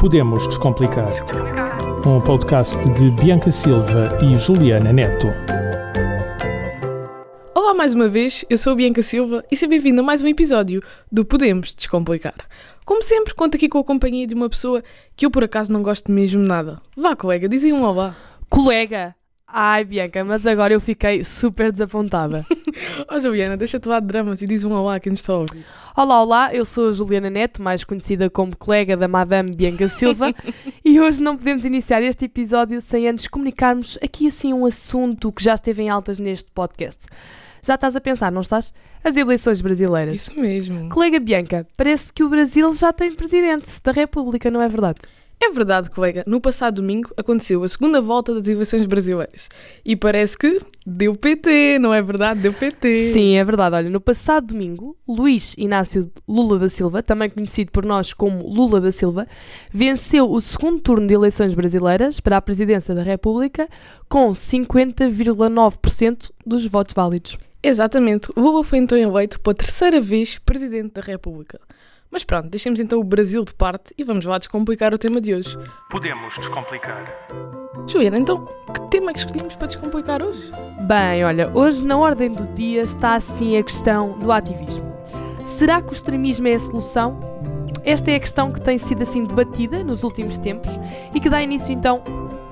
Podemos Descomplicar. Um podcast de Bianca Silva e Juliana Neto. Olá mais uma vez, eu sou a Bianca Silva e seja bem-vindo a mais um episódio do Podemos Descomplicar. Como sempre, conto aqui com a companhia de uma pessoa que eu por acaso não gosto mesmo nada. Vá, colega, dizem um olá. Colega! Ai, Bianca, mas agora eu fiquei super desapontada. Ó Juliana, deixa-te lá de dramas e diz um olá a quem nos está a ouvir. Olá, olá, eu sou a Juliana Neto, mais conhecida como colega da Madame Bianca Silva, e hoje não podemos iniciar este episódio sem antes comunicarmos aqui assim um assunto que já esteve em altas neste podcast. Já estás a pensar, não estás? As eleições brasileiras. Isso mesmo. Colega Bianca, parece que o Brasil já tem presidente da República, não é verdade? É verdade, colega, no passado domingo aconteceu a segunda volta das eleições brasileiras. E parece que deu PT, não é verdade? Deu PT. Sim, é verdade. Olha, no passado domingo, Luís Inácio Lula da Silva, também conhecido por nós como Lula da Silva, venceu o segundo turno de eleições brasileiras para a presidência da República com 50,9% dos votos válidos. Exatamente, Lula foi então eleito pela terceira vez presidente da República. Mas pronto, deixemos então o Brasil de parte e vamos lá descomplicar o tema de hoje. Podemos Descomplicar. Juliana, então, que tema é que escolhemos para descomplicar hoje? Bem, olha, hoje na ordem do dia está assim a questão do ativismo. Será que o extremismo é a solução? Esta é a questão que tem sido assim debatida nos últimos tempos e que dá início então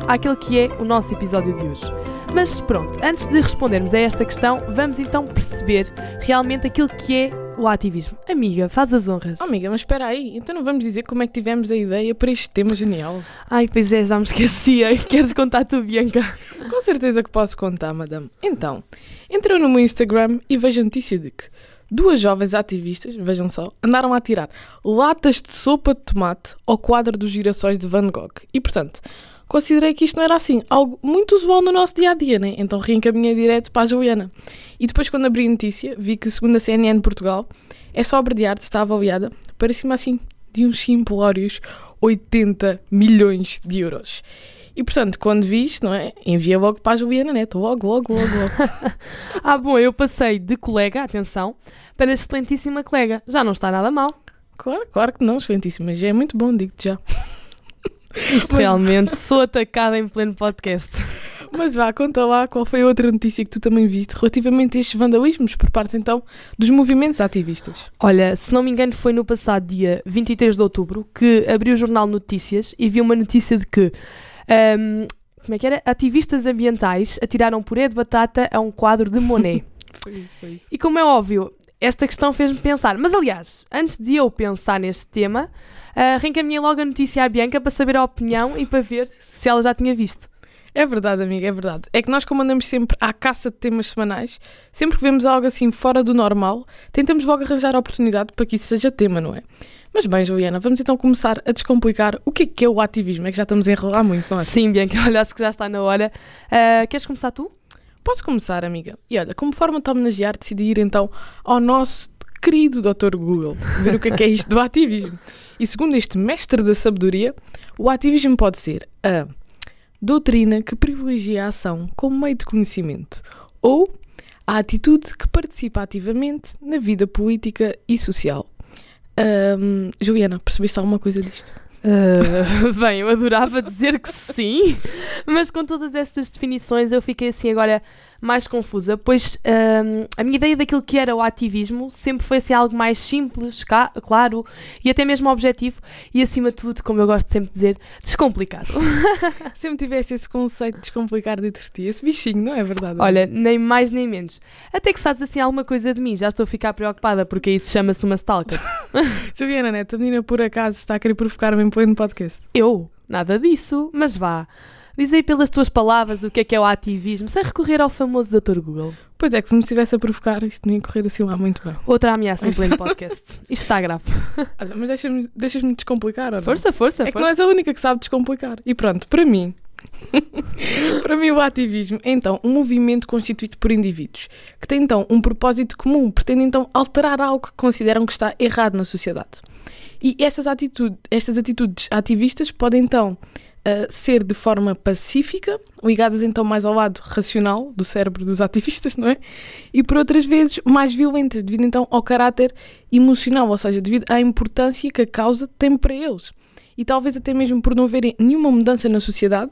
àquele que é o nosso episódio de hoje. Mas pronto, antes de respondermos a esta questão, vamos então perceber realmente aquilo que é o ativismo. Amiga, faz as honras. Oh, amiga, mas espera aí, então não vamos dizer como é que tivemos a ideia para este tema genial? Ai, pois é, já me esquecia. Queres contar tu, Bianca? Com certeza que posso contar, madame. Então, entrou no meu Instagram e vejo a notícia de que duas jovens ativistas, vejam só, andaram a tirar latas de sopa de tomate ao quadro dos girassóis de Van Gogh. E, portanto, considerei que isto não era assim, algo muito usual no nosso dia a dia, né? Então reencaminhei direto para a Juliana. E depois, quando abri a notícia, vi que, segundo a CNN Portugal, essa obra de arte está avaliada para cima assim de uns simplórios 80 milhões de euros. E portanto, quando vi isto, não é? Enviei logo para a Juliana Neto, logo, logo, logo, logo. ah, bom, eu passei de colega, atenção, para excelentíssima colega. Já não está nada mal. claro, claro que não, excelentíssima, já é muito bom, digo-te já. Isto realmente, sou atacada em pleno podcast. Mas vá, conta lá qual foi a outra notícia que tu também viste relativamente a estes vandalismos por parte então dos movimentos ativistas. Olha, se não me engano, foi no passado dia 23 de outubro que abri o jornal Notícias e vi uma notícia de que. Um, como é que era? Ativistas ambientais atiraram puré de batata a um quadro de Monet. foi isso, foi isso. E como é óbvio, esta questão fez-me pensar. Mas aliás, antes de eu pensar neste tema, uh, reencaminhei logo a notícia à Bianca para saber a opinião e para ver se ela já tinha visto. É verdade, amiga, é verdade. É que nós, como andamos sempre à caça de temas semanais, sempre que vemos algo assim fora do normal, tentamos logo arranjar a oportunidade para que isso seja tema, não é? Mas bem, Juliana, vamos então começar a descomplicar o que é que é o ativismo. É que já estamos a enrolar muito, não é? Sim, Bianca, olha, acho que já está na hora. Uh, queres começar tu? Posso começar, amiga? E olha, como forma de homenagear, decidi ir então ao nosso querido Dr. Google, ver o que é que é isto do ativismo. E segundo este mestre da sabedoria, o ativismo pode ser a doutrina que privilegia a ação como meio de conhecimento ou a atitude que participa ativamente na vida política e social. Um, Juliana, percebeste alguma coisa disto? Uh, bem, eu adorava dizer que sim, mas com todas estas definições eu fiquei assim agora mais confusa, pois um, a minha ideia daquilo que era o ativismo sempre foi assim algo mais simples, cá, claro, e até mesmo objetivo, e acima de tudo, como eu gosto sempre de dizer, descomplicado. sempre tivesse esse conceito de descomplicar dentro de ti, esse bichinho, não é verdade? Olha, nem mais nem menos. Até que sabes assim alguma coisa de mim, já estou a ficar preocupada, porque isso chama-se uma stalker. Juliana Neto, a menina por acaso está a querer provocar-me em pleno podcast. Eu? Nada disso, mas vá. Diz aí pelas tuas palavras o que é que é o ativismo, sem recorrer ao famoso Dr. Google. Pois é, que se me estivesse a provocar, isto não ia correr assim lá muito bem. Outra ameaça em pleno podcast. Isto está grave. Olha, mas deixas-me deixas descomplicar, ou não? Força, força, É que força. não és a única que sabe descomplicar. E pronto, para mim, para mim o ativismo é então um movimento constituído por indivíduos que tem então um propósito comum, pretende então alterar algo que consideram que está errado na sociedade. E estas, atitude, estas atitudes ativistas podem então uh, ser de forma pacífica, ligadas então mais ao lado racional do cérebro dos ativistas, não é? E por outras vezes mais violentas, devido então ao caráter emocional, ou seja, devido à importância que a causa tem para eles. e talvez até mesmo por não verem nenhuma mudança na sociedade,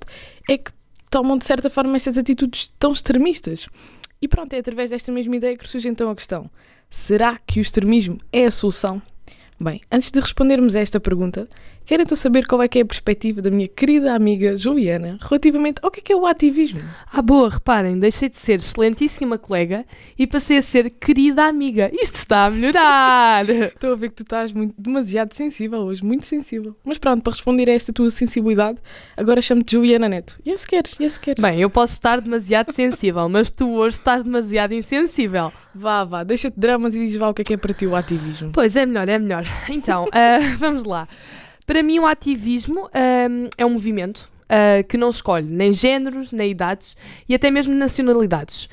é que tomam de certa forma estas atitudes tão extremistas. E pronto, é através desta mesma ideia que surge então a questão: será que o extremismo é a solução? Bem, antes de respondermos a esta pergunta, quero então saber qual é que é a perspectiva da minha querida amiga Juliana relativamente ao que é, que é o ativismo. Ah, boa, reparem, deixei de ser excelentíssima colega e passei a ser querida amiga. Isto está a melhorar! Estou a ver que tu estás muito, demasiado sensível hoje, muito sensível. Mas pronto, para responder a esta tua sensibilidade, agora chamo-te Juliana Neto. E yes, queres, yes, queres. Bem, eu posso estar demasiado sensível, mas tu hoje estás demasiado insensível. Vá, vá, deixa-te dramas e diz vá o que é que é para ti o ativismo. Pois, é melhor, é melhor. Então, uh, vamos lá. Para mim, o ativismo uh, é um movimento uh, que não escolhe nem géneros, nem idades e até mesmo nacionalidades.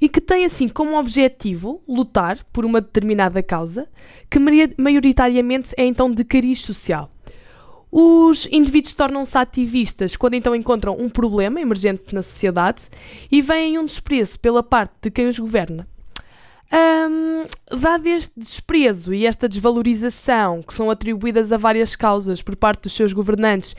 E que tem assim como objetivo lutar por uma determinada causa, que maioritariamente é então de cariz social. Os indivíduos tornam-se ativistas quando então encontram um problema emergente na sociedade e veem um desprezo pela parte de quem os governa. Um, dado este desprezo e esta desvalorização que são atribuídas a várias causas por parte dos seus governantes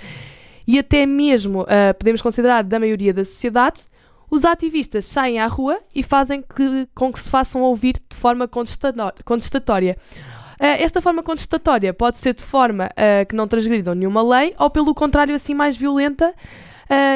e até mesmo uh, podemos considerar da maioria da sociedade, os ativistas saem à rua e fazem que, com que se façam ouvir de forma contestatória. Uh, esta forma contestatória pode ser de forma uh, que não transgridam nenhuma lei ou, pelo contrário, assim mais violenta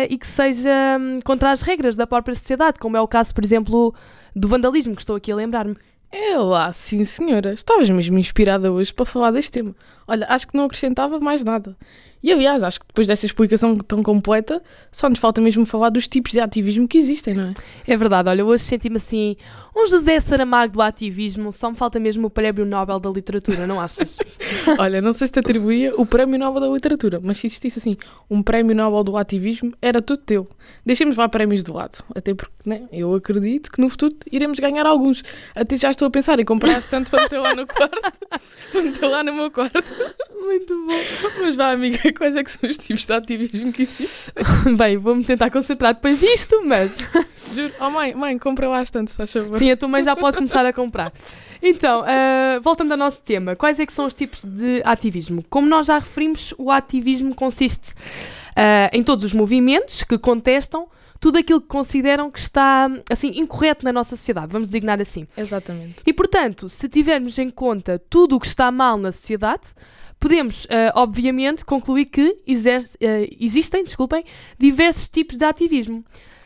e que seja um, contra as regras da própria sociedade, como é o caso, por exemplo, do vandalismo, que estou aqui a lembrar-me. É lá, sim senhora. Estavas mesmo inspirada hoje para falar deste tema. Olha, acho que não acrescentava mais nada. E aliás, acho que depois desta explicação tão completa, só nos falta mesmo falar dos tipos de ativismo que existem, não é? É verdade, olha, hoje senti-me assim, um José Saramago do ativismo, só me falta mesmo o Prémio Nobel da Literatura, não achas? olha, não sei se te atribuía o Prémio Nobel da Literatura, mas se existisse assim, um Prémio Nobel do ativismo, era tudo teu. Deixemos lá prémios de lado, até porque, né, eu acredito que no futuro iremos ganhar alguns. Até já estou a pensar em comprar tanto para ter lá no quarto, para ter lá no meu quarto. Muito bom. Mas vá, amiga, quais é que são os tipos de ativismo que existem? Bem, vou-me tentar concentrar depois disto, mas... Juro. Oh mãe, mãe, compra lá tanto, se faz favor. Sim, a tua mãe já pode começar a comprar. Então, uh, voltando ao nosso tema, quais é que são os tipos de ativismo? Como nós já referimos, o ativismo consiste uh, em todos os movimentos que contestam tudo aquilo que consideram que está assim incorreto na nossa sociedade, vamos designar assim. Exatamente. E portanto, se tivermos em conta tudo o que está mal na sociedade, podemos, uh, obviamente, concluir que exerce, uh, existem desculpem, diversos tipos de ativismo.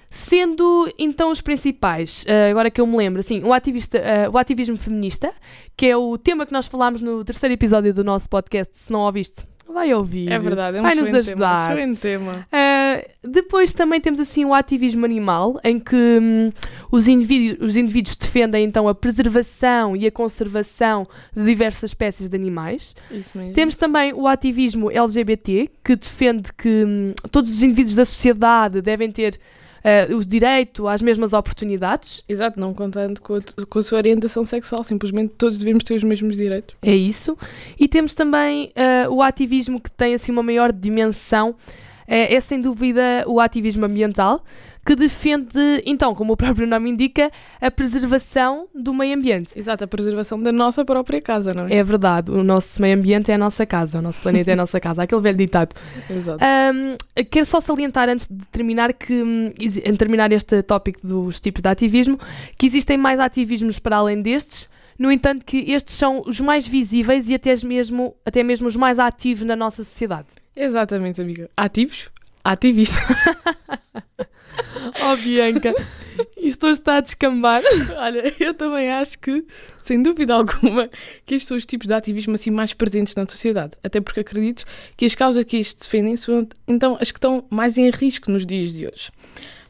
Sendo então os principais, uh, agora que eu me lembro, assim, o, ativista, o ativismo feminista, que é o tema que nós falámos no terceiro episódio do nosso podcast, se não ouviste, vai ouvir. É verdade, é um vai nos ajudar. Tema, tema. Uh, depois também temos assim o ativismo animal, em que hum, os, indivíduos, os indivíduos defendem então a preservação e a conservação de diversas espécies de animais. Isso mesmo. Temos também o ativismo LGBT, que defende que hum, todos os indivíduos da sociedade devem ter uh, o direito às mesmas oportunidades. Exato, não contando com a, com a, sua orientação sexual, simplesmente todos devemos ter os mesmos direitos. É isso. E temos também uh, o ativismo que tem assim uma maior dimensão, uh, é sem dúvida o ativismo ambiental, que defende, então, como o próprio nome indica, a preservação do meio ambiente. Exato, a preservação da nossa própria casa, não é? É verdade, o nosso meio ambiente é a nossa casa, o nosso planeta é a nossa casa, aquele velho ditado. Exato. Um, quero só salientar, antes de terminar, que, hum, em terminar este tópico dos tipos de ativismo, que existem mais ativismos para além destes, no entanto, que estes são os mais visíveis e até mesmo, até mesmo os mais ativos na nossa sociedade. Exatamente, amiga. Ativos? Ativista. Oh, Bianca, isto está a descambar. Olha, eu também acho que, sem dúvida alguma, que estes são os tipos de ativismo assim mais presentes na sociedade. Até porque acredito que as causas que estes defendem são, então, as que estão mais em risco nos dias de hoje.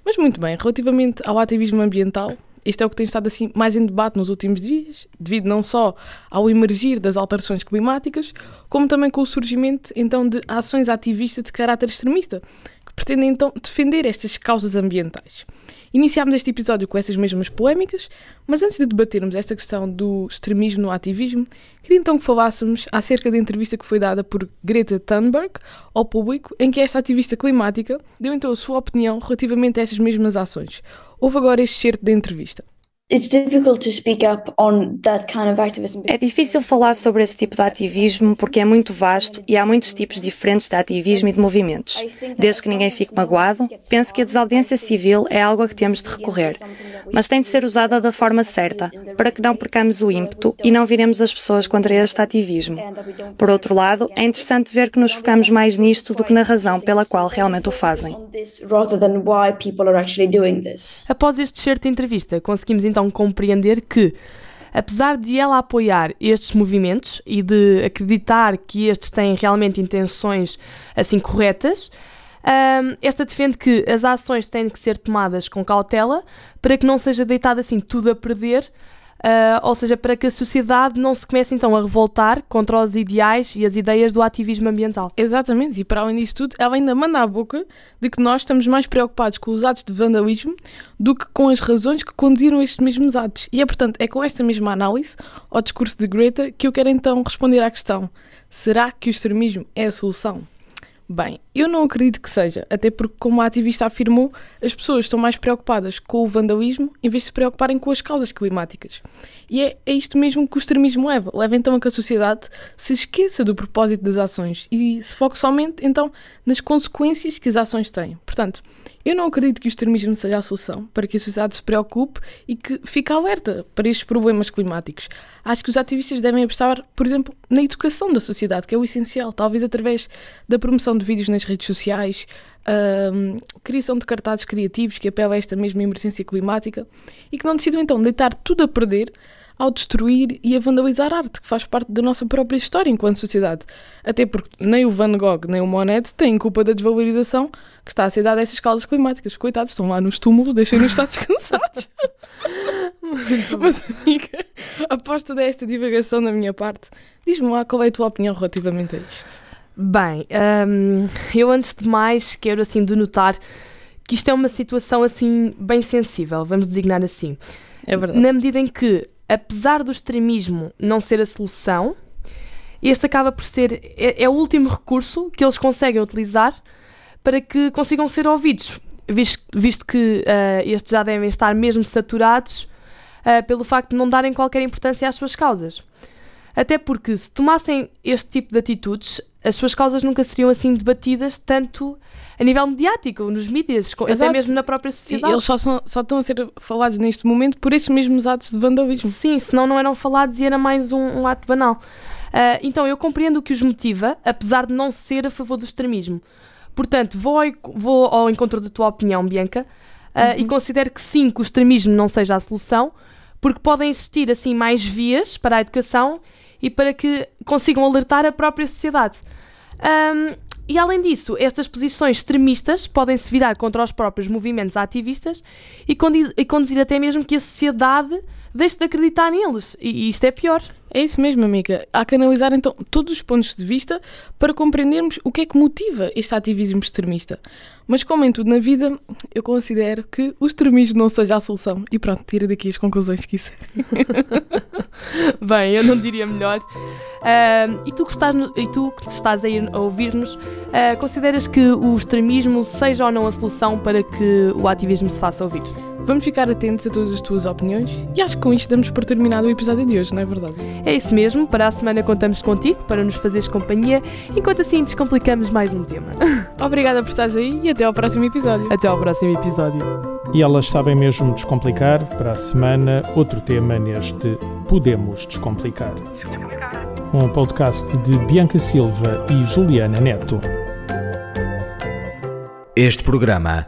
Mas muito bem, relativamente ao ativismo ambiental, este é o que tem estado assim mais em debate nos últimos dias, devido não só ao emergir das alterações climáticas, como também com o surgimento então de ações ativistas de caráter extremista, que pretendem então defender estas causas ambientais. Iniciámos este episódio com essas mesmas polémicas, mas antes de debatermos esta questão do extremismo no ativismo, queria então que falássemos acerca da entrevista que foi dada por Greta Thunberg ao público, em que esta ativista climática deu então a sua opinião relativamente a estas mesmas ações. Houve agora este certo da entrevista. É difícil falar sobre esse tipo de ativismo porque é muito vasto e há muitos tipos diferentes de ativismo e de movimentos. Desde que ninguém fique magoado, penso que a desobediência civil é algo a que temos de recorrer, mas tem de ser usada da forma certa, para que não percamos o ímpeto e não viremos as pessoas contra este ativismo. Por outro lado, é interessante ver que nos focamos mais nisto do que na razão pela qual realmente o fazem. Após este certo de entrevista, conseguimos então compreender que apesar de ela apoiar estes movimentos e de acreditar que estes têm realmente intenções assim corretas, um, esta defende que as ações têm que ser tomadas com cautela para que não seja deitado assim tudo a perder Uh, ou seja, para que a sociedade não se comece então a revoltar contra os ideais e as ideias do ativismo ambiental. Exatamente, e para além disso tudo, ela ainda manda a boca de que nós estamos mais preocupados com os atos de vandalismo do que com as razões que conduziram estes mesmos atos. E é, portanto, é com esta mesma análise, ao discurso de Greta, que eu quero então responder à questão: será que o extremismo é a solução? Bem, eu não acredito que seja, até porque, como a ativista afirmou, as pessoas estão mais preocupadas com o vandalismo em vez de se preocuparem com as causas climáticas. E é, é isto mesmo que o extremismo leva. Leva então a que a sociedade se esqueça do propósito das ações e se foque somente então nas consequências que as ações têm. Portanto, eu não acredito que o extremismo seja a solução para que a sociedade se preocupe e que fique alerta para estes problemas climáticos. Acho que os ativistas devem apostar, por exemplo, na educação da sociedade, que é o essencial, talvez através da promoção de vídeos nas redes sociais, a criação de cartazes criativos que apelam a esta mesma emergência climática e que não decidam então deitar tudo a perder ao destruir e a vandalizar arte, que faz parte da nossa própria história enquanto sociedade. Até porque nem o Van Gogh nem o Monet têm culpa da desvalorização que está a ser dada a estas causas climáticas. Coitados, estão lá nos túmulos, deixem-nos estar descansados. Mas, amiga, após toda esta divagação da minha parte, diz-me lá qual é a tua opinião relativamente a isto. Bem, um, eu antes de mais quero assim denotar que isto é uma situação assim bem sensível, vamos designar assim. É verdade. Na medida em que apesar do extremismo não ser a solução, este acaba por ser é, é, o último recurso que eles conseguem utilizar para que consigam ser ouvidos, visto, visto que uh, estes já devem estar mesmo saturados uh, pelo facto de não darem qualquer importância às suas causas. Até porque, se tomassem este tipo de atitudes, as suas causas nunca seriam assim debatidas tanto a nível mediático, nos mídias, até mesmo na própria sociedade. E eles só, são, só estão a ser falados neste momento por estes mesmos atos de vandalismo. Sim, senão não eram falados e era mais um, um ato banal. Uh, então, eu compreendo o que os motiva, apesar de não ser a favor do extremismo. Portanto, vou ao, vou ao encontro da tua opinião, Bianca, uh, uhum. e considero que sim, que o extremismo não seja a solução, porque podem existir assim mais vias para a educação e para que consigam alertar a própria sociedade. Um, e além disso, estas posições extremistas podem se virar contra os próprios movimentos ativistas e, conduzir até mesmo que a sociedade deixe de acreditar neles. E, e isto é pior. É isso mesmo, amiga. Há que analisar então todos os pontos de vista para compreendermos o que é que motiva este ativismo extremista. Mas, como em tudo na vida, eu considero que o extremismo não seja a solução. E pronto, tira daqui as conclusões que quiser. Bem, eu não diria melhor. Uh, e, tu que estás, e tu que estás aí a ouvir-nos, uh, consideras que o extremismo seja ou não a solução para que o ativismo se faça ouvir? Vamos ficar atentos a todas as tuas opiniões e acho que com isto damos por terminado o episódio de hoje, não é verdade? É isso mesmo, para a semana contamos contigo para nos fazeres companhia, enquanto assim descomplicamos mais um tema. Obrigada por estares aí e até ao próximo episódio. Até ao próximo episódio. E elas sabem mesmo descomplicar, para a semana, outro tema neste Podemos Descomplicar. Um podcast de Bianca Silva e Juliana Neto. Este programa